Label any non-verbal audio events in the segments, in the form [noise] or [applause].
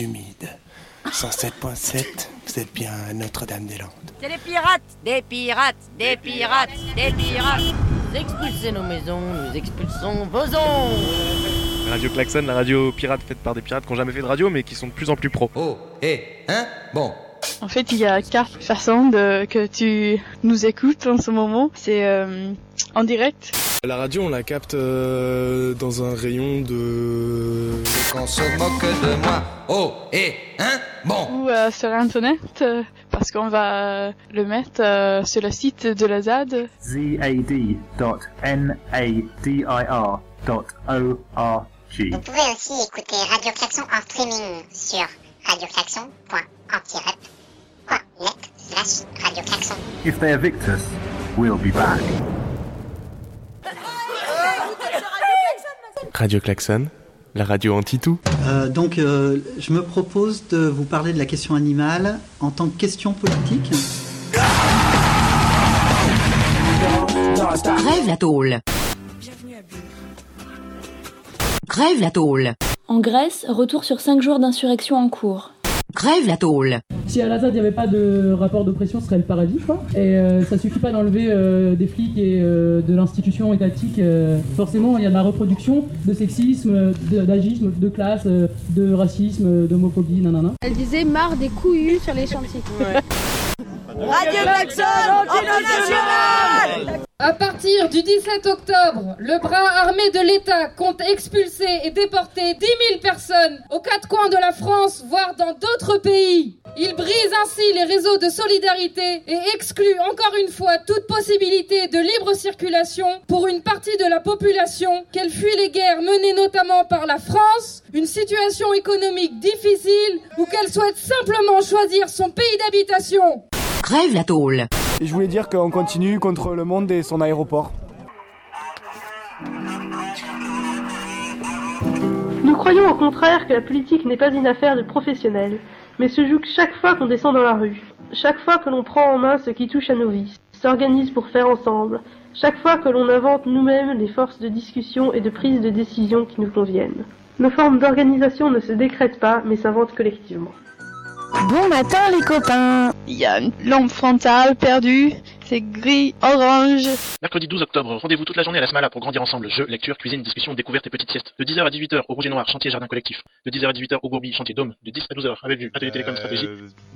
humides. 107.7, vous êtes bien à Notre-Dame-des-Landes. C'est les pirates Des pirates Des pirates Des pirates Vous expulsez nos maisons, nous expulsons vos ondes Radio Klaxon, la radio pirate faite par des pirates qui n'ont jamais fait de radio mais qui sont de plus en plus pros. Oh, hé, hein? Bon. En fait, il y a quatre façons de, que tu nous écoutes en ce moment. C'est euh, en direct. La radio, on la capte euh, dans un rayon de... Qu'on se moque de moi. Oh, hé, hein Bon. Ou euh, sur Internet, euh, parce qu'on va le mettre euh, sur le site de la ZAD. Vous pouvez aussi écouter Radio Klaxon en streaming sur radioklaxon.antirep.net slash Radio Klaxon. If they evict us, we'll be back. Radio Klaxon, la radio anti-tout. Euh, donc, euh, je me propose de vous parler de la question animale en tant que question politique. Rêve la tôle Rêve la tôle En Grèce, retour sur 5 jours d'insurrection en cours. Rêve la tôle Si à la ZAD il n'y avait pas de rapport d'oppression, ce serait le paradis, je crois. Et euh, ça suffit pas d'enlever euh, des flics et euh, de l'institution étatique. euh, forcément, il y a de la reproduction de sexisme, de- d'agisme, de classe, de racisme, d'homophobie, nanana. Elle disait marre des couillus sur les chantiers. Radio Klaxon Anti-National À partir du 17 octobre, le bras armé de l'État compte expulser et déporter 10 000 personnes aux quatre coins de la France, voire dans d'autres pays. Il brise ainsi les réseaux de solidarité et exclut encore une fois toute possibilité de libre circulation pour une partie de la population, qu'elle fuit les guerres menées notamment par la France, une situation économique difficile ou qu'elle souhaite simplement choisir son pays d'habitation. Rêve la tôle Et je voulais dire qu'on continue contre le monde et son aéroport. Nous croyons au contraire que la politique n'est pas une affaire de professionnels, mais se joue chaque fois qu'on descend dans la rue, chaque fois que l'on prend en main ce qui touche à nos vies, s'organise pour faire ensemble, chaque fois que l'on invente nous-mêmes les forces de discussion et de prise de décision qui nous conviennent. Nos formes d'organisation ne se décrètent pas, mais s'inventent collectivement. Bon matin les copains Il y a une lampe frontale perdue, c'est gris, orange. Mercredi 12 octobre, rendez-vous toute la journée à la Smala pour grandir ensemble. Jeux, lecture, cuisine, discussion, découverte et petite sieste. De 10h à 18h au Rouge et Noir, chantier jardin collectif. De 10h à 18h au Gourbi, chantier Dôme. De 10 à 12h à Bellevue, atelier télécom stratégie.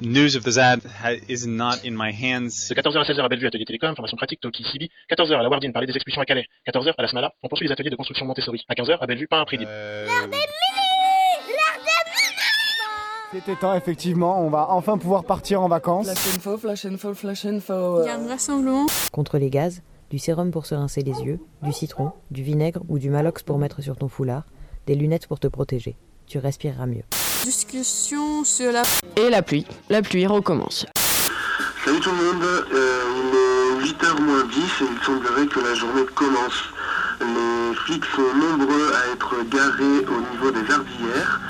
News of the ZAD ha- is not in my hands. De 14h à 16h à Bellevue, atelier télécom, formation pratique, Toki, Sibi. 14h à la Wardine, parler des expulsions à Calais. 14h à la Smala, on poursuit les ateliers de construction Montessori. À 15h à Bellevue, pas un prix libre. C'était temps, effectivement, on va enfin pouvoir partir en vacances. Flash info, flash info, flash info. Il y a un rassemblement. Contre les gaz, du sérum pour se rincer les yeux, du citron, du vinaigre ou du malox pour mettre sur ton foulard, des lunettes pour te protéger. Tu respireras mieux. Discussion sur la... Et la pluie. La pluie recommence. Salut tout le monde, euh, il est 8h moins 10 et il semblerait que la journée commence. Les flics sont nombreux à être garés au niveau des ardières.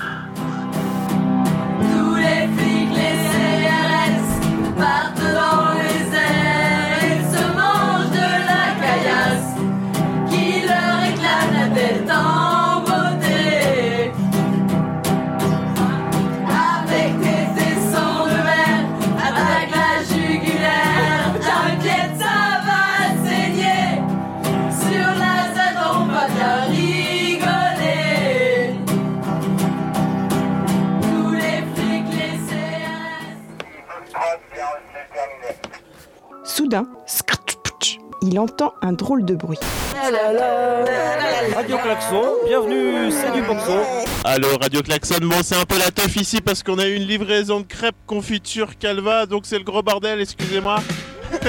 Il entend un drôle de bruit. Radio Klaxon, bienvenue, c'est du boxon. Allô Radio Klaxon, bon c'est un peu la teuf ici parce qu'on a eu une livraison de crêpes confiture calva, donc c'est le gros bordel, excusez-moi. [laughs] Ouais,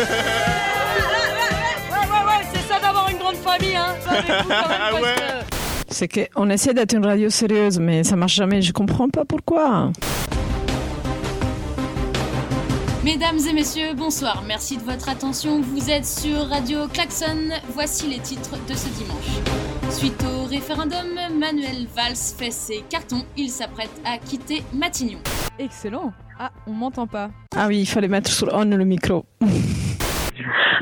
ouais, ouais, c'est ça d'avoir une grande famille, hein. Ça, avec vous, quand même, parce que- C'est qu'on essaie d'être une radio sérieuse, mais ça marche jamais. Je comprends pas pourquoi. Mesdames et messieurs, bonsoir. Merci de votre attention. Vous êtes sur Radio Klaxon. Voici les titres de ce dimanche. Suite au référendum, Manuel Valls fait ses cartons. Il s'apprête à quitter Matignon. Excellent. Ah, on m'entend pas. Ah oui, il fallait mettre sur on le micro.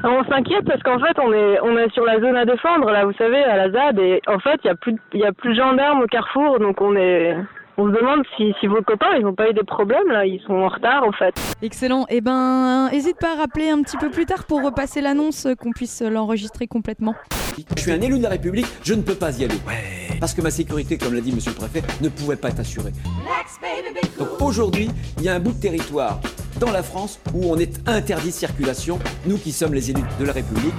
On s'inquiète parce qu'en fait, on est, on est sur la zone à défendre, là, vous savez, à la ZAD, et en fait, il n'y a, plus il y a plus de gendarmes au carrefour, donc on est, On se demande si, si vos copains, ils n'ont pas eu des problèmes là, ils sont en retard en fait. Excellent. Eh ben, hésite pas à rappeler un petit peu plus tard pour repasser l'annonce, euh, qu'on puisse l'enregistrer complètement. Je suis un élu de la République, je ne peux pas y aller. Parce que ma sécurité, comme l'a dit monsieur le préfet, ne pouvait pas être assurée. Donc aujourd'hui, il y a un bout de territoire dans la France où on est interdit de circulation, nous qui sommes les élus de la République.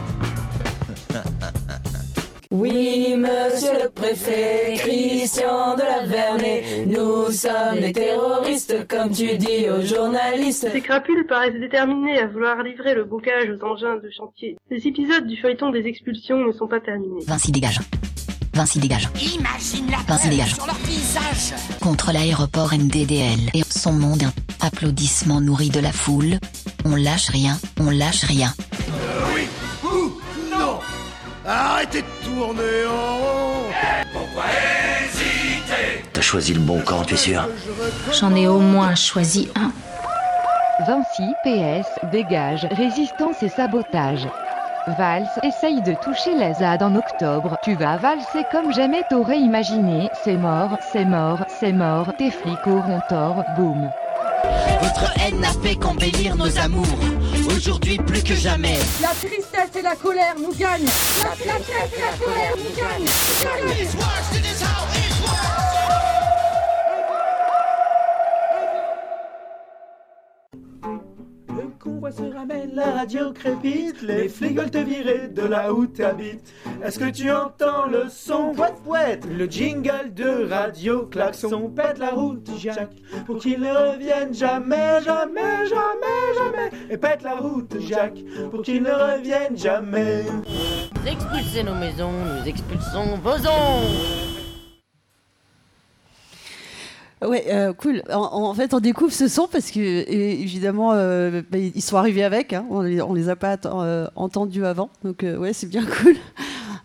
Monsieur le préfet, Christian de la Vernée, nous sommes les terroristes, comme tu dis aux journalistes. Ces crapules paraissent déterminés à vouloir livrer le bocage aux engins de chantier. Les épisodes du feuilleton des expulsions ne sont pas terminés. Vinci dégage. Vinci dégage. Imagine la Vinci peur dégage. sur leur visage. Contre l'aéroport MDDL et son monde, applaudissements nourris de la foule. On lâche rien, on lâche rien. Oui non Arrêtez de tourner en rond Pourquoi hésiter? T'as choisi le bon camp, tu es sûr? J'en ai au moins choisi un. Vinci, PS, dégage, résistance et sabotage. Vals, essaye de toucher la ZAD en octobre. Tu vas valser comme jamais t'aurais imaginé. C'est mort, c'est mort, c'est mort. Tes flics auront tort, boum. Votre haine n'a fait qu'embellir nos amours. Aujourd'hui plus que jamais. La tristesse et la colère nous gagnent. La tristesse et la colère nous gagnent. La radio crépite, les flics te virer de là où t'habites. Est-ce que tu entends le son Pouet pouet Le jingle de radio klaxon pète la route, Jacques, pour qu'il ne revienne jamais, jamais, jamais, jamais. Et pète la route, Jacques, pour qu'il ne revienne jamais. Expulsez nos maisons, nous expulsons vos ondes. Ouais, euh, cool. En, fait, on découvre ce son parce que, évidemment, euh, bah, ils sont arrivés avec. hein. On, les, les a pas euh, entendus avant. Donc, ouais, c'est bien [laughs] cool.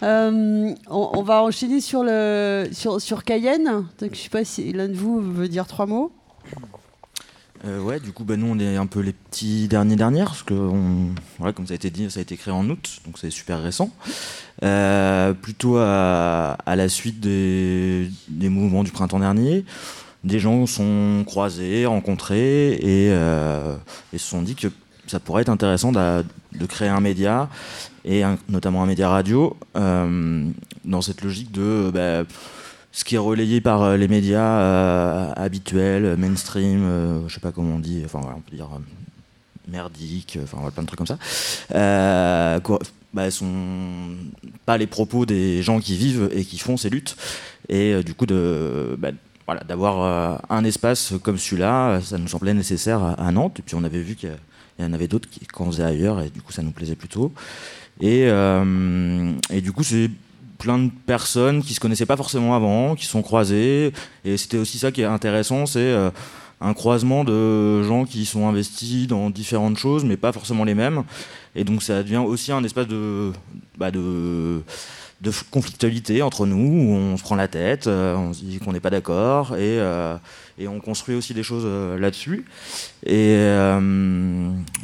On, va enchaîner sur, sur, Cayenne. Donc, je sais pas si l'un de vous veut dire trois mots. Ouais, du coup, bah, nous, on est un peu les petits derniers dernières, parce que, voilà, comme ça a été dit, ça a été créé en août, donc c'est super récent. Plutôt à, la suite des mouvements du printemps dernier, des gens sont croisés, rencontrés, et, euh, et se sont dit que ça pourrait être intéressant de, créer un média, et notamment un média radio, euh, dans cette logique de... bah, ce qui est relayé par euh, les médias habituels, mainstream, je sais pas comment on dit, enfin on peut dire merdique, enfin voilà, plein de trucs comme ça, euh, quoi, bah, sont pas les propos des gens qui vivent et qui font ces luttes, et du coup de bah, voilà, d'avoir euh, un espace comme celui-là, ça nous semblait nécessaire à, Nantes, et puis on avait vu qu'il y en avait d'autres qu'on faisait ailleurs, et du coup ça nous plaisait plutôt. Et, euh, du coup, c'est plein de personnes qui se connaissaient pas forcément avant, qui sont croisées. Et c'était aussi ça qui est intéressant, c'est euh, un croisement de gens qui sont investis dans différentes choses, mais pas forcément les mêmes. Et donc ça devient aussi un espace de, bah, de, de conflictualité entre nous, où on se prend la tête, euh, on se dit qu'on n'est pas d'accord, et, euh, on construit aussi des choses euh, là-dessus. Et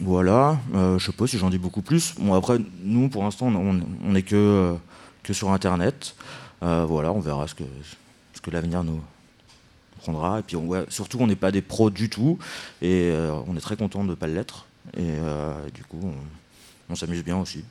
voilà, je sais pas si j'en dis beaucoup plus. Bon, après, nous, pour l'instant, on on est que, sur Internet. Voilà, on verra ce que, l'avenir nous prendra. Et puis, on, surtout, on n'est pas des pros du tout. Et on est très content de ne pas l'être. Et du coup, on s'amuse bien aussi.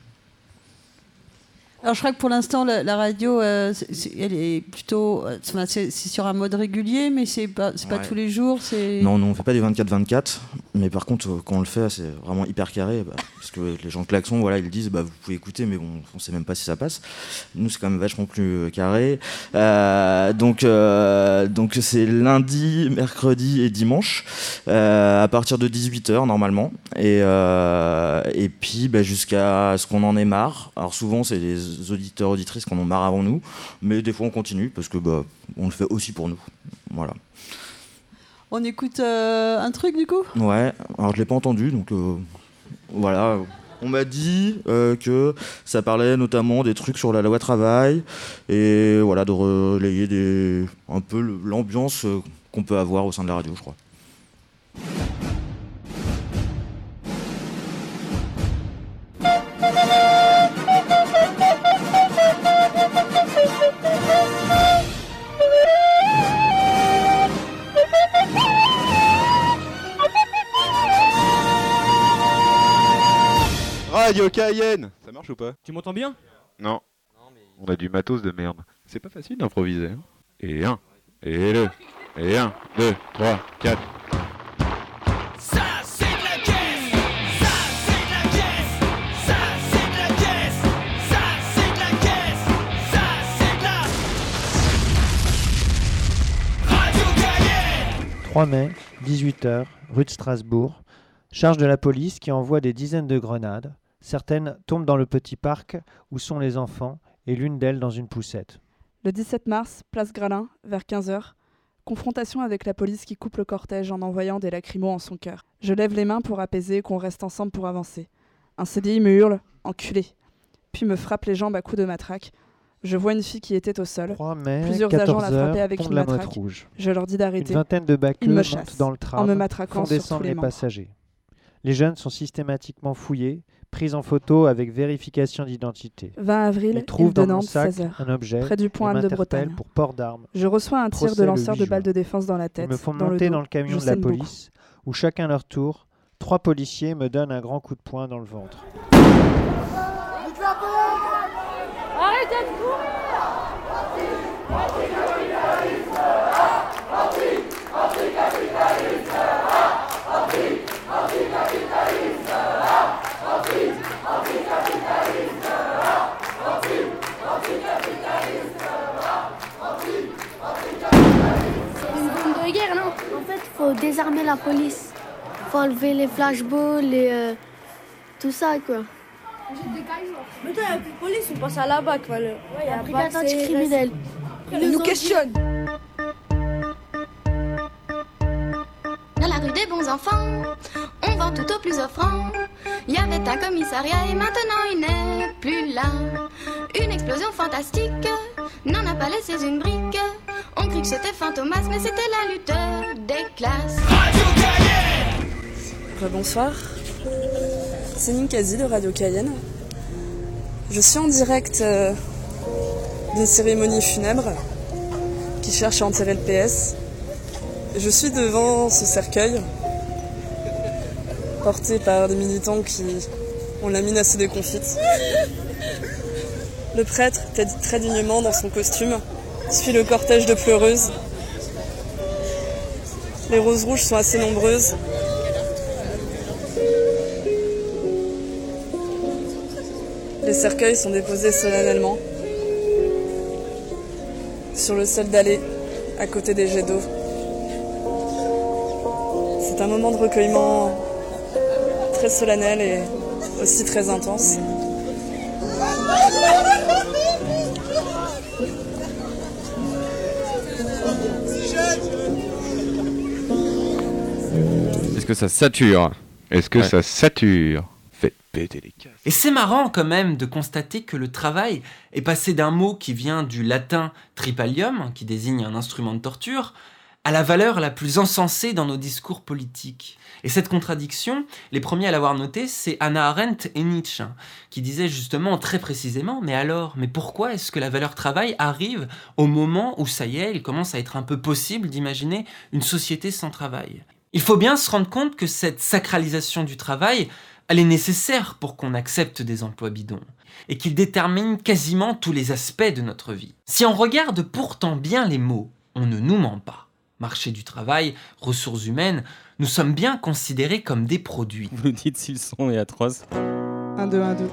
Alors, je crois que pour l'instant, la, la radio, euh, elle est plutôt. euh, C'est sur un mode régulier, mais c'est pas, c'est pas Ouais. tous les jours. Non, non, on fait pas des 24-24, mais par contre, euh, quand on le fait, c'est vraiment hyper carré, bah, parce que les gens de Klaxon, voilà, ils disent, bah, vous pouvez écouter, mais bon, on sait même pas si ça passe. Nous, c'est quand même vachement plus euh, carré. Euh, donc, donc c'est lundi, mercredi et dimanche, à partir de 18h normalement, et, et puis bah, jusqu'à ce qu'on en ait marre. Alors souvent, c'est les auditeurs auditrices qui en ont marre avant nous, mais des fois, on continue parce que bah, on le fait aussi pour nous. Voilà. On écoute euh, un truc du coup? Ouais, alors je l'ai pas entendu, donc euh, voilà. On m'a dit euh, que ça parlait notamment des trucs sur la loi travail et voilà de relayer des, un peu l'ambiance qu'on peut avoir au sein de la radio, je crois. Radio Cayenne Ça marche ou pas Tu m'entends bien Non. On a du matos de merde. C'est pas facile d'improviser. hein. Et un, et deux, et un, deux, trois, quatre. Ça c'est de la caisse, ça c'est de la caisse, ça c'est de la caisse, ça c'est de la caisse, ça c'est de la Radio Cayenne. 3 mai, 18h, rue de Strasbourg. Charge de la police qui envoie des dizaines de grenades. Certaines tombent dans le petit parc où sont les enfants et l'une d'elles dans une poussette. Le 17 mars, place Gralin, vers 15h, confrontation avec la police qui coupe le cortège en envoyant des lacrymos en son cœur. Je lève les mains pour apaiser qu'on reste ensemble pour avancer. Un CDI me hurle Enculé puis me frappe les jambes à coups de matraque. Je vois une fille qui était au sol. mai, Plusieurs agents la 14 heures, frappaient avec une matraque. Rouge. Je leur dis d'arrêter. Une vingtaine de Ils me chassent dans le tram, en me matraquant sur tous les les membres. passagers. Les jeunes sont systématiquement fouillés, pris en photo avec vérification d'identité. 20 avril, île de dans mon Nantes, sac 16 heures, un objet près du et Anne de Bretagne. pour port d'armes. Je reçois un tir de lanceur 8 de balles de défense dans la tête. Ils me font dans monter le dos. dans le camion Je de la beaucoup. police, où chacun leur tour, trois policiers me donnent un grand coup de poing dans le ventre. Arrêtez de courir Une bombe de guerre, non En fait, faut désarmer la police. Faut enlever les flashballs et euh, tout ça, quoi. Mais toi, il n'y a plus de police, on passe à la BAC. Ouais, il y a brigade BAC, anticriminelle. Ils nous questionnent. Dans la rue des bons enfants, on vend tout au plus offrant. Il y avait un commissariat et maintenant il n'est plus là. Une explosion fantastique n'en a pas laissé une brique. On crut que c'était Fantomas, mais c'était la lutte des classes. Bonsoir, c'est Ninkasi de Radio Cayenne. Je suis en direct euh, d'une cérémonie funèbre qui cherche à enterrer le PS. Je suis devant ce cercueil porté par des militants qui ont la mine assez déconfite. Le prêtre, très dignement dans son costume, suit le cortège de pleureuses. Les roses rouges sont assez nombreuses. Les cercueils sont déposés solennellement sur le sol d'allée à côté des jets d'eau. C'est un moment de recueillement très solennel et aussi très intense. Que ça sature Est-ce que Ouais. ça sature? Fait péter les casques. Et c'est marrant quand même de constater que le travail est passé d'un mot qui vient du latin tripalium, qui désigne un instrument de torture, à la valeur la plus encensée dans nos discours politiques. Et cette contradiction, les premiers à l'avoir notée, c'est Hannah Arendt et Nietzsche, qui disaient justement très précisément, mais alors, mais pourquoi est-ce que la valeur travail arrive au moment où ça y est, il commence à être un peu possible d'imaginer une société sans travail? Il faut bien se rendre compte que cette sacralisation du travail, elle est nécessaire pour qu'on accepte des emplois bidons et qu'il détermine quasiment tous les aspects de notre vie. Si on regarde pourtant bien les mots, on ne nous ment pas. Marché du travail, ressources humaines, nous sommes bien considérés comme des produits. Vous nous dites si le son est atroce. 1, 2, 1, 2.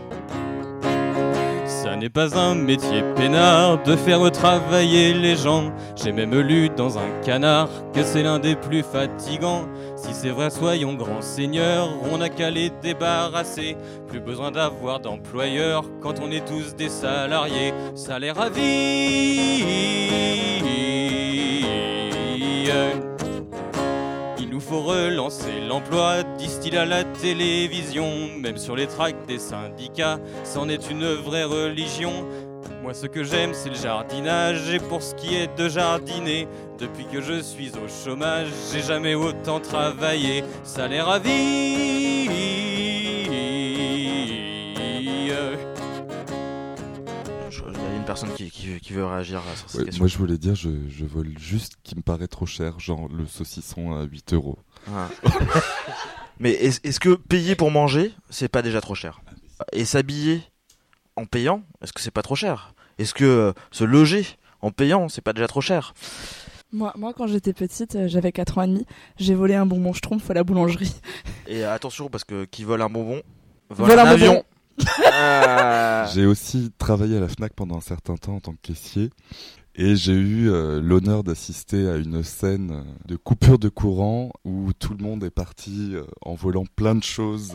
Ça n'est pas un métier peinard de faire travailler les gens. J'ai même lu dans un canard que c'est l'un des plus fatigants. Si c'est vrai, soyons grands seigneurs, on n'a qu'à les débarrasser. Plus besoin d'avoir d'employeurs quand on est tous des salariés. Salaire à vie. Faut relancer l'emploi, disent-ils à la télévision. Même sur les tracts des syndicats, c'en est une vraie religion. Moi, ce que j'aime, c'est le jardinage. Et pour ce qui est de jardiner, depuis que je suis au chômage, j'ai jamais autant travaillé. Salaire à vie. Personne qui, qui- qui veut réagir sur cette Ouais, question. moi, je voulais dire, je, je vole juste qui me paraît trop cher, genre le saucisson à 8 euros. Ah. [laughs] Mais est- est-ce que payer pour manger, c'est pas déjà trop cher? Et s'habiller en payant, est-ce que c'est pas trop cher? Est-ce que euh, se loger en payant, c'est pas déjà trop cher? Moi, moi, quand j'étais petite, euh, j'avais 4 ans et demi, j'ai volé un bonbon schtroumpf à la boulangerie. Et attention, parce que qui vole un bonbon, [laughs] vole, Vole un, un bonbon. avion. Euh, J'ai aussi travaillé à la FNAC pendant un certain temps en tant que caissier. Et j'ai eu euh, l'honneur d'assister à une scène de coupure de courant où tout le monde est parti euh, en volant plein de choses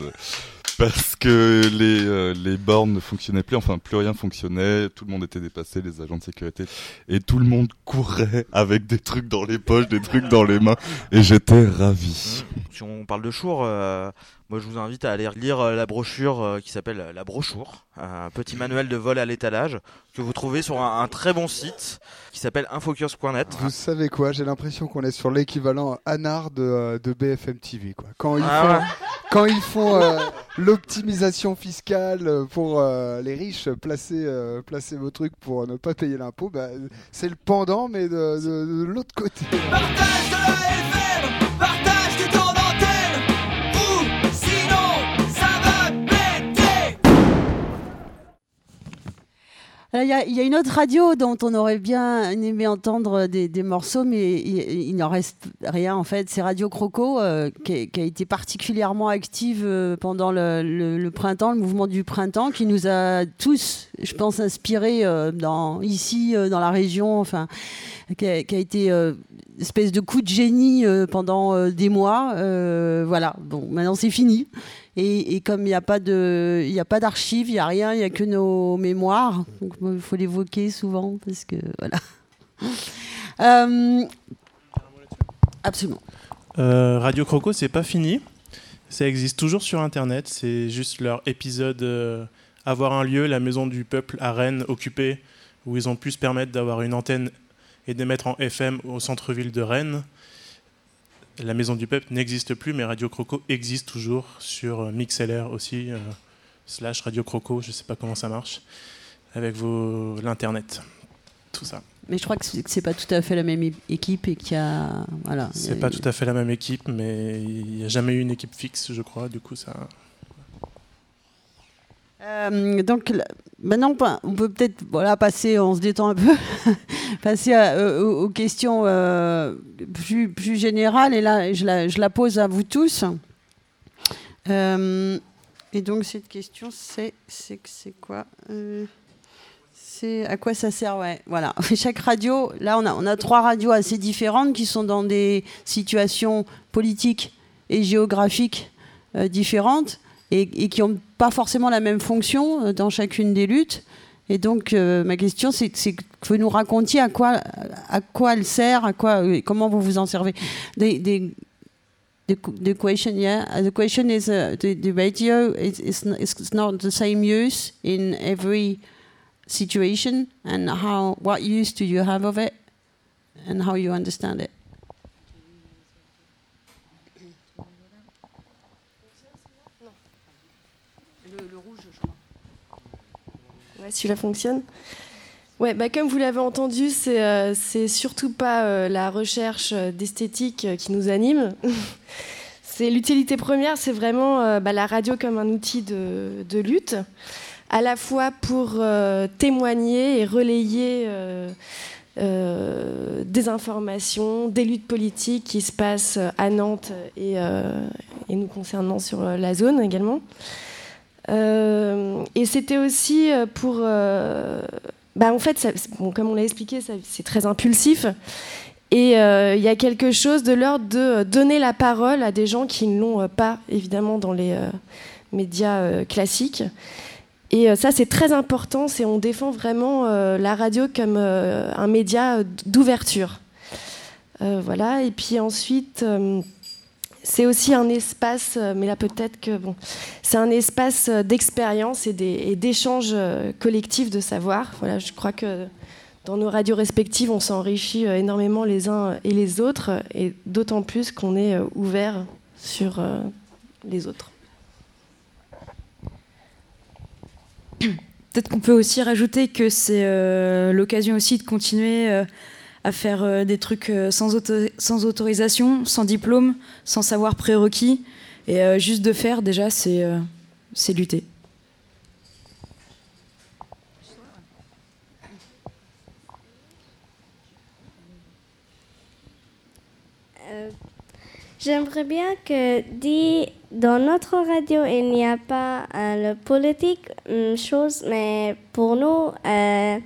parce que les, euh, les bornes ne fonctionnaient plus, enfin plus rien fonctionnait, tout le monde était dépassé, les agents de sécurité, et tout le monde courait avec des trucs dans les poches, des trucs dans les mains, et j'étais ravi. si on parle de Chour, euh, moi je vous invite à aller lire euh, la brochure euh, qui s'appelle euh, La Brochour, un petit manuel de vol à l'étalage que vous trouvez sur un, un très bon site qui s'appelle infocus.net. Vous savez quoi? J'ai l'impression qu'on est sur l'équivalent anard de, de BFM TV. Quoi. Quand ils Ah font, ouais. quand ils font euh, l'optimisation fiscale pour euh, les riches, placer, euh, placer vos trucs pour ne pas payer l'impôt, bah, c'est le pendant, mais de, de- de l'autre côté. Partage Il y, a- une autre radio dont on aurait bien aimé entendre des, morceaux, mais il, n'en reste rien en fait. C'est Radio Croco, euh, qui, a- été particulièrement active euh, pendant le, printemps, le mouvement du printemps, qui nous a tous, je pense, inspirés euh, ici, dans la région, enfin, qui a, qui a été espèce de coup de génie pendant des mois. Voilà, bon, maintenant c'est fini. Et, comme il n'y a pas d'archives, il n'y a rien, il n'y a que nos mémoires. Il faut l'évoquer souvent. [laughs] Euh, absolument. Euh, Radio Croco, c'est pas fini. Ça existe toujours sur Internet. C'est juste leur épisode euh, Avoir un lieu, la maison du peuple à Rennes, occupée, où ils ont pu se permettre d'avoir une antenne et d'émettre en FM au centre-ville de Rennes. La maison du peuple n'existe plus, mais Radio Croco existe toujours sur euh, MixLR aussi, euh, slash Radio Croco, je sais pas comment ça marche, avec vos l'internet, tout ça. Mais je crois que c'est pas tout à fait la même équipe et qu'il y a voilà. y C'est a- pas tout à fait la même équipe, mais il n'y a jamais eu une équipe fixe, je crois. Du coup, ça. Euh, donc maintenant, on peut peut-être voilà, passer, on se détend un peu, [laughs] passer euh, aux, questions euh, plus, générales. Et là, je la, pose à vous tous. Et donc, cette question, c'est c'est c'est quoi C'est à quoi ça sert Ouais, voilà. [laughs] Chaque radio, là, on a, on a trois radios assez différentes qui sont dans des situations politiques et géographiques différentes et, qui n'ont pas forcément la même fonction euh, dans chacune des luttes. Et donc, euh, ma question, c'est que vous nous racontiez à quoi, à quoi elle sert, à quoi, euh, comment vous vous en servez. Des, the, the question, yeah, the question is uh, the, radio is, is, is not the same use in every situation, and how what use do you have of it, and how you understand it? Ouais, celui-là fonctionne. Ouais, bah comme vous l'avez entendu, c'est euh, surtout pas euh, la recherche euh, d'esthétique euh, qui nous anime. [laughs] c'est l'utilité première, c'est vraiment bah, la radio comme un outil de, lutte, à la fois pour témoigner et relayer des informations, des luttes politiques qui se passent à Nantes et, nous concernant sur la zone également. Euh, et c'était aussi euh, pour. euh, bah, en fait, comme on l'a expliqué, c'est très impulsif. Et il y a quelque chose de l'ordre de donner la parole à des gens qui ne l'ont pas, évidemment, dans les médias classiques. Et ça, c'est très important. C'est on défend vraiment la radio comme un média d'ouverture. Voilà. Et puis ensuite. C'est aussi un espace, euh, mais là peut-être que bon, c'est un espace euh, d'expérience et d'échange euh, collectif de savoir. Voilà, je crois que dans nos radios respectives, on s'enrichit énormément les uns et les autres, et d'autant plus qu'on est ouvert sur les autres. Peut-être qu'on peut aussi rajouter que c'est l'occasion aussi de continuer à faire euh, des trucs euh, sans, autorisation, sans diplôme, sans savoir prérequis. Et euh, juste de faire, déjà, c'est c'est lutter. J'aimerais bien que dit dans notre radio il n'y a pas euh, le politique hum, chose mais pour nous euh,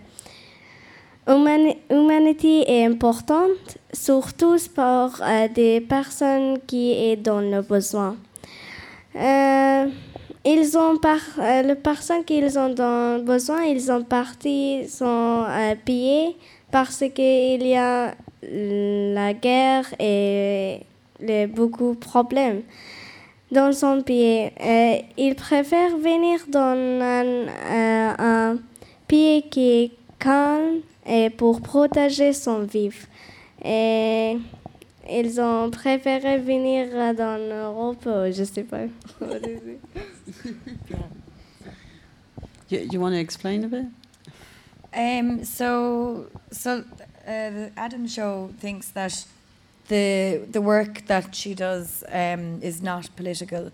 est importante, surtout pour euh, des personnes qui est dans le besoin. Euh, ils ont par, euh, les personnes qui ont besoin, ils ont parti sont euh, pillés parce qu'il y a la guerre et les beaucoup de problèmes dans son pays. Euh, ils préfèrent venir dans un, euh, un pays qui est calme et pour protéger son vivre. Et ils ont préféré venir dans l'Europe, euh, je sais pas. [laughs] You, you want to explain a bit? Um, so, so uh, the Adam Show thinks that the the work that she does um, is not political,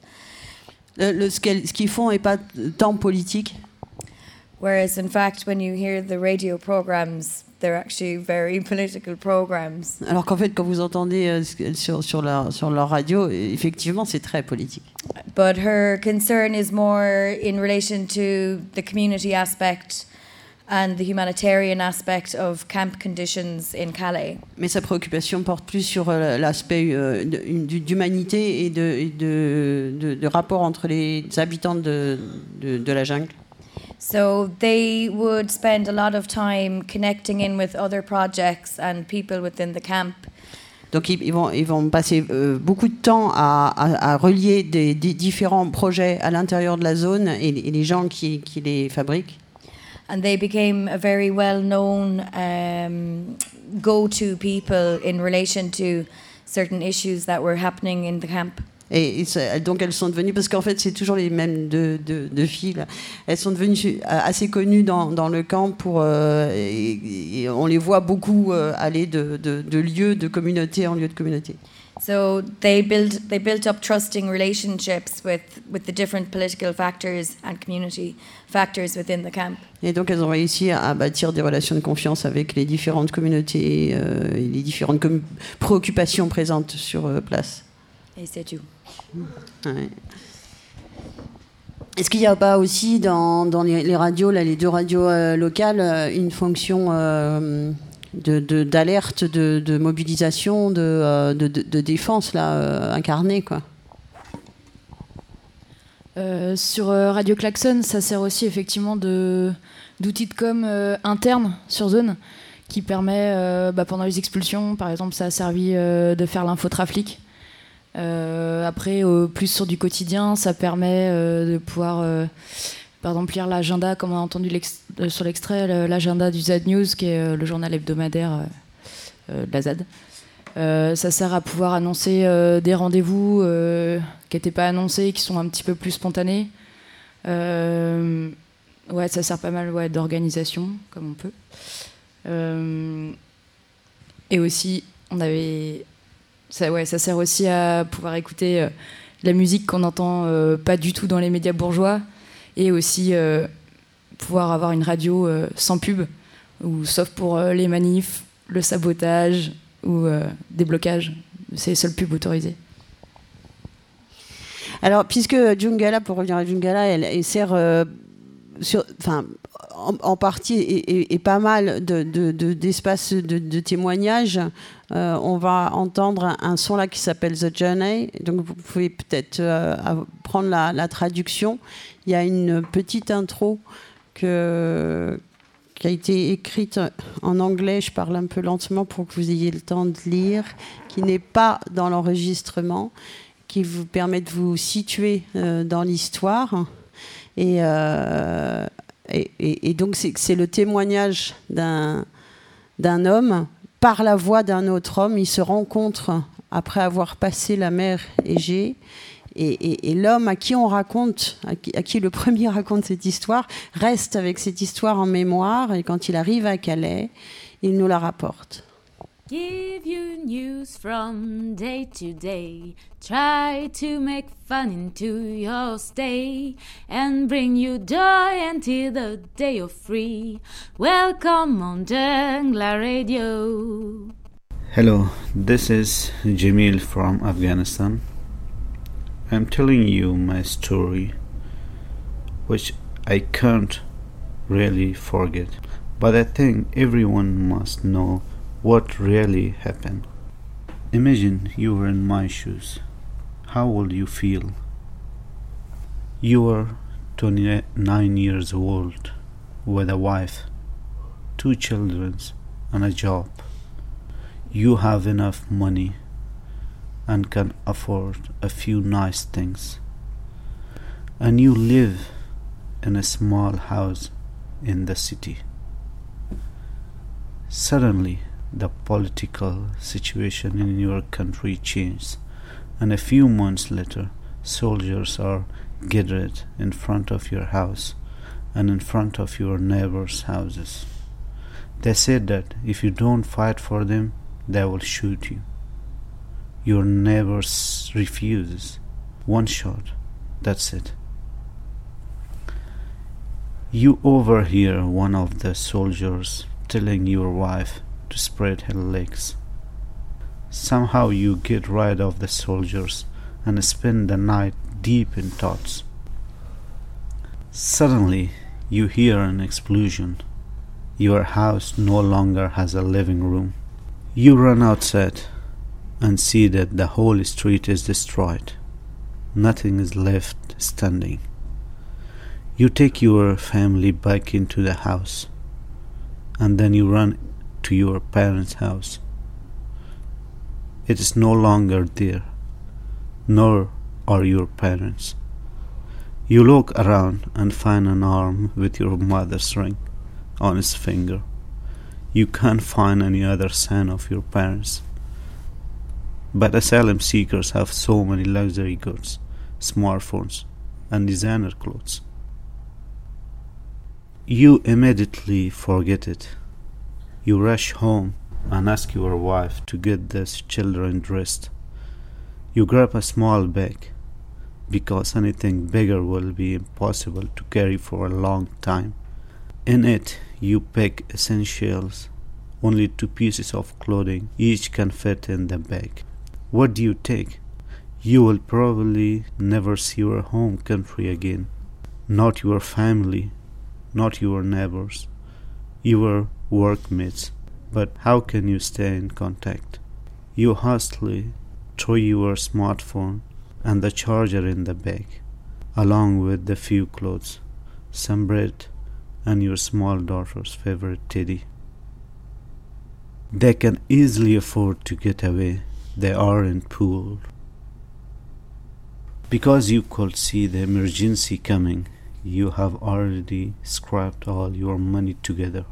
Le, le- ce qu'elles- ce qu'ils font est pas tant politique. Whereas in fact, when you hear the radio programs, they're actually very [laughs] political programs. Alors qu'en fait, quand vous entendez euh, sur, sur, leur, sur leur radio, effectivement, c'est très politique. But her concern is more in relation to the community aspect and the humanitarian aspect of camp conditions in Calais. Mais sa préoccupation porte plus sur euh, l'aspect euh, d'humanité et, de, et de, de- de rapport entre les habitants de, de la jungle. So they would spend a lot of time connecting in with other projects and people within the camp. Donc ils, vont, ils vont passer euh, beaucoup de temps à, à- à relier des, des différents projets à l'intérieur de la zone et, et les gens qui, qui les fabriquent. And they became a very well known um, go to people in relation to certain issues that were happening in the camp. Et, et ça- donc elles sont devenues, parce qu'en fait c'est toujours les mêmes deux, deux- deux filles, elles sont devenues euh, assez connues dans, dans le camp pour... euh, et- et on les voit beaucoup euh, aller de, de, de lieu de communauté en lieu de communauté. So they built they built up trusting relationships with, with the different political factors and community factors within the camp. Et donc elles ont réussi à bâtir des relations de confiance avec les différentes communautés euh, et les différentes préoccupations présentes sur euh, place. Et c'est tout. Est-ce qu'il n'y a pas aussi dans, les, radios, là, les deux radios euh, locales, euh, une fonction euh, d'alerte, de, mobilisation, de, défense là, incarnée quoi? Sur Radio Klaxon, ça sert aussi effectivement de d'outil de com interne sur zone qui permet bah, pendant les expulsions, par exemple, ça a servi de faire l'infotrafic. Euh, après, euh, plus sur du quotidien, ça permet euh, de pouvoir, par exemple, lire l'agenda, comme on a entendu sur l'extrait, le- l'agenda du Z News, qui est le journal hebdomadaire de la ZAD. Ça sert à pouvoir annoncer des rendez-vous qui n'étaient pas annoncés, qui sont un petit peu plus spontanés. Ouais, ça sert pas mal ouais, d'organisation, comme on peut. Et aussi, on avait, ça, ouais, ça sert aussi à pouvoir écouter euh, la musique qu'on n'entend euh, pas du tout dans les médias bourgeois, et aussi euh, pouvoir avoir une radio sans pub, ou sauf pour les manifs, le sabotage ou des blocages. C'est les seules pubs autorisées. Alors, puisque Jungala, pour revenir à Jungala, elle, sert enfin, en, partie et, pas mal de- de- de- d'espaces de, de, témoignages, euh, on va entendre un, son là qui s'appelle The Journey. Donc, vous pouvez peut-être euh, prendre la, traduction. Il y a une petite intro qui a été écrite en anglais. Je parle un peu lentement pour que vous ayez le temps de lire, qui n'est pas dans l'enregistrement qui vous permet de vous situer euh, dans l'histoire. Et, donc, c'est le témoignage d'un homme par la voix d'un autre homme. Ils se rencontrent après avoir passé la mer Égée. Et, l'homme à qui on raconte, à qui le [laughs] premier raconte cette histoire, reste avec cette histoire en mémoire. Et quand il arrive à Calais, il nous la rapporte. Give you news from day to day. Try to make fun into your stay and bring you joy until the day you're free. Welcome on Jungla Radio. Hello, this is Jamil from Afghanistan. I'm telling you my story, which I can't really forget, but I think everyone must know what really happened. Imagine you were in my shoes. How would you feel? You are 29 years old with a wife, two children, and a job. You have enough money and can afford a few nice things. And you live in a small house in the city. Suddenly, the political situation in your country changes, and a few months later, soldiers are gathered in front of your house and in front of your neighbors' houses. They said that if you don't fight for them, they will shoot you. Your neighbor s- refuses. One shot, that's it. You overhear one of the soldiers telling your wife to spread her legs. Somehow you get rid of the soldiers and spend the night deep in thoughts. Suddenly, you hear an explosion. Your house no longer has a living room. You run outside and see that the whole street is destroyed. Nothing is left standing. You take your family back into the house and then you run to your parents' house. It is no longer there, nor are your parents. You look around and find an arm with your mother's ring on its finger. You can't find any other sign of your parents. But asylum seekers have so many luxury goods, smartphones, and designer clothes. You immediately forget it. You rush home and ask your wife to get the children dressed. You grab a small bag because anything bigger will be impossible to carry for a long time. In it, you pack essentials. Only two pieces of clothing each can fit in the bag. What do you take? You will probably never see your home country again. Not your family, not your neighbors, your workmates. But how can you stay in contact? You hastily throw your smartphone and the charger in the bag, along with the few clothes, some bread, and your small daughter's favorite teddy. They can easily afford to get away. They aren't poor. Because you could see the emergency coming, you have already scrapped all your money together.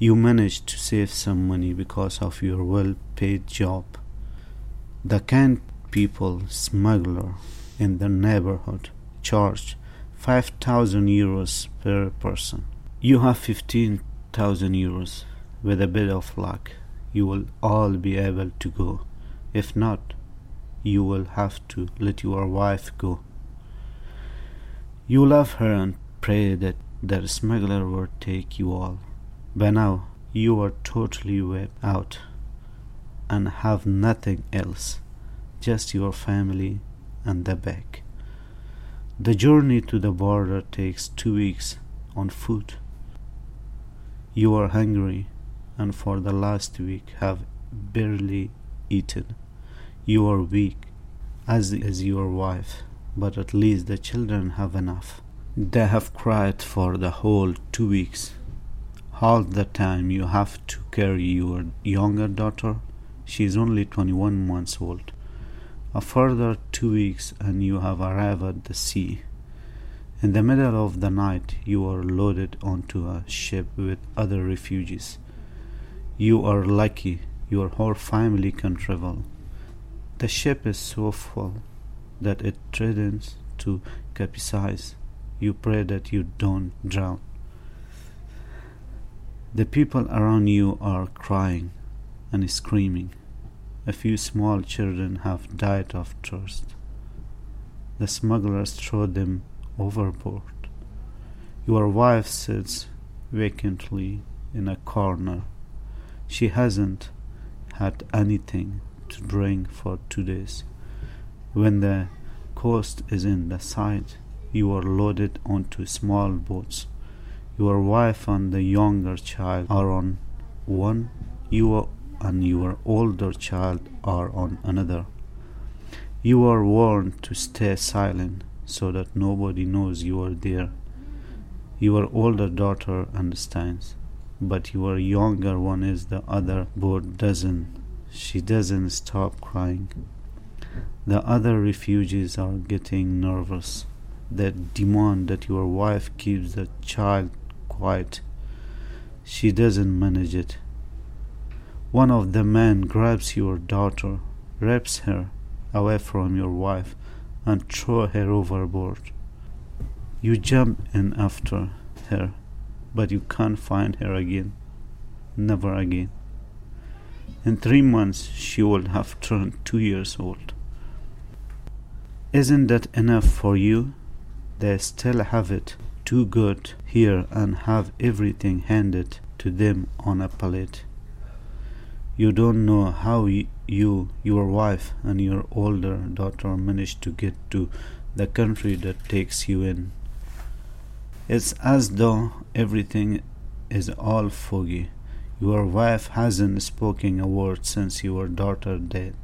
You managed to save some money because of your well paid job. The kind people smuggler in the neighborhood charged 5000 euros per person. You have 15,000 euros. With a bit of luck, you will all be able to go. If not, you will have to let your wife go. You love her and pray that the smuggler will take you all. By now, you are totally wiped out and have nothing else, just your family and the bag. The journey to the border takes two weeks on foot. You are hungry and for the last week have barely eaten. You are weak, as is your wife, but at least the children have enough. They have cried for the whole two weeks. Half the time you have to carry your younger daughter. She is only 21 months old. A further two weeks and you have arrived at the sea. In the middle of the night, you are loaded onto a ship with other refugees. You are lucky your whole family can travel. The ship is so full that it threatens to capsize. You pray that you don't drown. The people around you are crying and screaming. A few small children have died of thirst. The smugglers throw them overboard. Your wife sits vacantly in a corner. She hasn't had anything to drink for two days. When the coast is in the sight, you are loaded onto small boats. Your wife and the younger child are on one, you and your older child are on another. You are warned to stay silent so that nobody knows you are there. Your older daughter understands, but your younger one is the other boat doesn't. She doesn't stop crying. The other refugees are getting nervous. They demand that your wife keeps the child quiet. She doesn't manage it. One of the men grabs your daughter, wraps her away from your wife, and throw her overboard. You jump in after her, but you can't find her again. Never again. In three months, she will have turned two years old. Isn't that enough for you? They still have it too good here and have everything handed to them on a plate. You don't know how you, your wife, and your older daughter managed to get to the country that takes you in. It's as though everything is all foggy. Your wife hasn't spoken a word since your daughter died.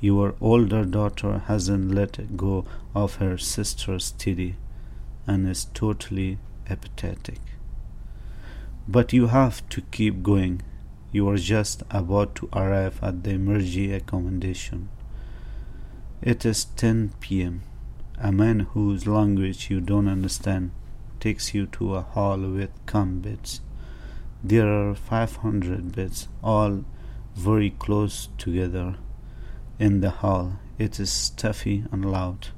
Your older daughter hasn't let go of her sister's teddy and is totally apathetic. But you have to keep going. You are just about to arrive at the emergency accommodation. It is 10 p.m. A man whose language you don't understand takes you to a hall with cum beds. There are 500 beds, all very close together. In the hall, it is stuffy and loud.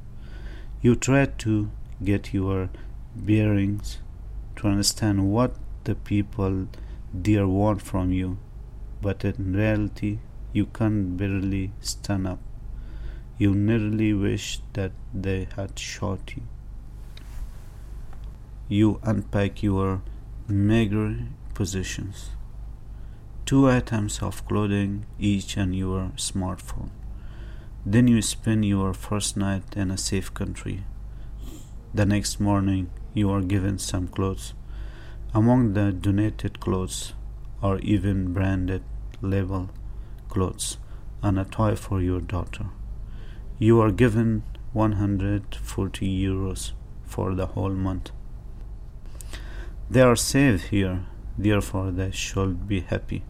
You try to get your bearings to understand what the people there want from you, but in reality, you can barely stand up. You nearly wish that they had shot you. You unpack your meager possessions two items of clothing each and your smartphone. Then you spend your first night in a safe country. The next morning, you are given some clothes. Among the donated clothes are even branded label clothes and a toy for your daughter. You are given 140 euros for the whole month. They are safe here, therefore they should be happy.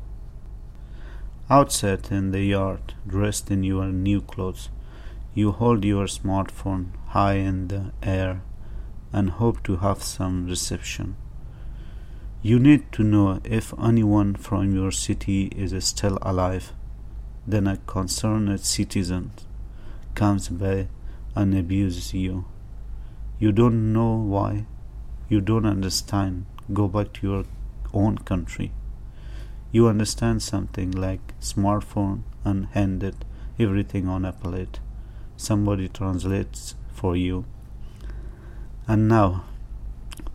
Outside in the yard, dressed in your new clothes, you hold your smartphone high in the air and hope to have some reception. You need to know if anyone from your city is still alive. Then a concerned citizen comes by and abuses you. You don't know why. You don't understand. Go back to your own country. You understand something like smartphone and handed everything on a plate. Somebody translates for you. And now,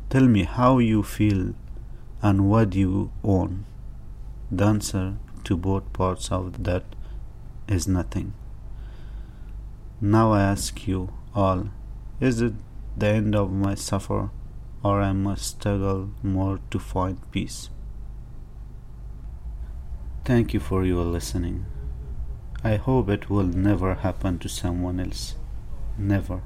tell me how you feel and what you own. The answer to both parts of that is nothing. Now I ask you all is it the end of my suffer, or I must struggle more to find peace? Thank you for your listening. I hope it will never happen to someone else. Never.